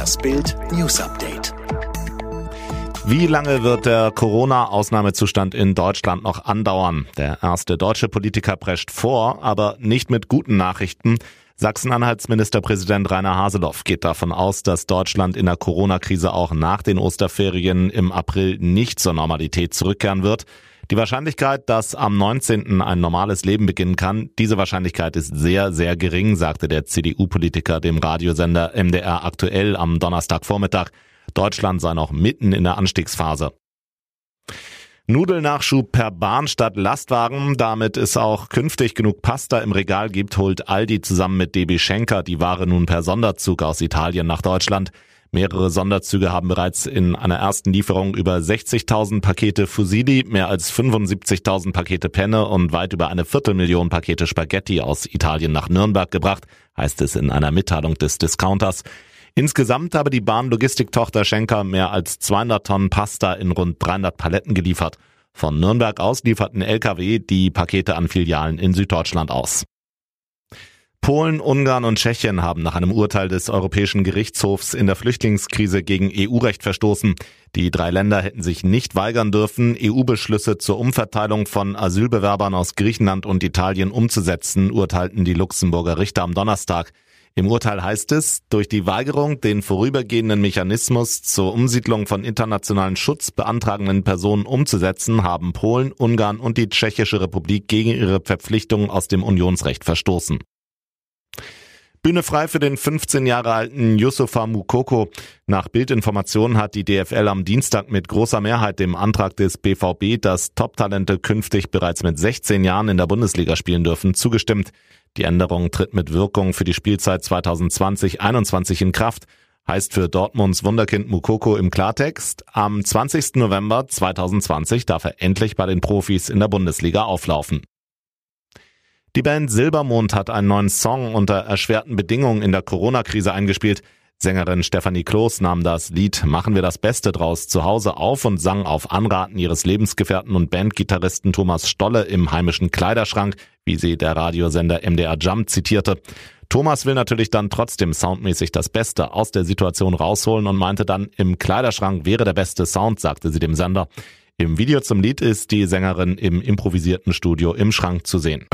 Das Bild News Update. Wie lange wird der Corona-Ausnahmezustand in Deutschland noch andauern? Der erste deutsche Politiker prescht vor, aber nicht mit guten Nachrichten. Sachsen-Anhalts Ministerpräsident Rainer Haseloff geht davon aus, dass Deutschland in der Corona-Krise auch nach den Osterferien im April nicht zur Normalität zurückkehren wird. Die Wahrscheinlichkeit, dass am 19. ein normales Leben beginnen kann, diese Wahrscheinlichkeit ist sehr, sehr gering, sagte der CDU-Politiker dem Radiosender MDR aktuell am Donnerstagvormittag. Deutschland sei noch mitten in der Anstiegsphase. Nudelnachschub per Bahn statt Lastwagen. Damit es auch künftig genug Pasta im Regal gibt, holt Aldi zusammen mit DB Schenker die Ware nun per Sonderzug aus Italien nach Deutschland. Mehrere Sonderzüge haben bereits in einer ersten Lieferung über 60.000 Pakete Fusilli, mehr als 75.000 Pakete Penne und weit über eine Viertelmillion Pakete Spaghetti aus Italien nach Nürnberg gebracht, heißt es in einer Mitteilung des Discounters. Insgesamt habe die Bahnlogistiktochter Schenker mehr als 200 Tonnen Pasta in rund 300 Paletten geliefert. Von Nürnberg aus lieferten Lkw die Pakete an Filialen in Süddeutschland aus. Polen, Ungarn und Tschechien haben nach einem Urteil des Europäischen Gerichtshofs in der Flüchtlingskrise gegen EU-Recht verstoßen. Die drei Länder hätten sich nicht weigern dürfen, EU-Beschlüsse zur Umverteilung von Asylbewerbern aus Griechenland und Italien umzusetzen, urteilten die Luxemburger Richter am Donnerstag. Im Urteil heißt es, durch die Weigerung, den vorübergehenden Mechanismus zur Umsiedlung von internationalen Schutz beantragenden Personen umzusetzen, haben Polen, Ungarn und die Tschechische Republik gegen ihre Verpflichtungen aus dem Unionsrecht verstoßen. Bühne frei für den 15 Jahre alten Yusufa Mukoko. Nach Bildinformationen hat die DFL am Dienstag mit großer Mehrheit dem Antrag des BVB, dass Top-Talente künftig bereits mit 16 Jahren in der Bundesliga spielen dürfen, zugestimmt. Die Änderung tritt mit Wirkung für die Spielzeit 2020-21 in Kraft. Heißt für Dortmunds Wunderkind Mukoko im Klartext, am 20. November 2020 darf er endlich bei den Profis in der Bundesliga auflaufen. Die Band Silbermond hat einen neuen Song unter erschwerten Bedingungen in der Corona-Krise eingespielt. Sängerin Stefanie Kloß nahm das Lied Machen wir das Beste draus zu Hause auf und sang auf Anraten ihres Lebensgefährten und Bandgitarristen Thomas Stolle im heimischen Kleiderschrank, wie sie der Radiosender MDR Jump zitierte. Thomas will natürlich dann trotzdem soundmäßig das Beste aus der Situation rausholen und meinte dann, im Kleiderschrank wäre der beste Sound, sagte sie dem Sender. Im Video zum Lied ist die Sängerin im improvisierten Studio im Schrank zu sehen.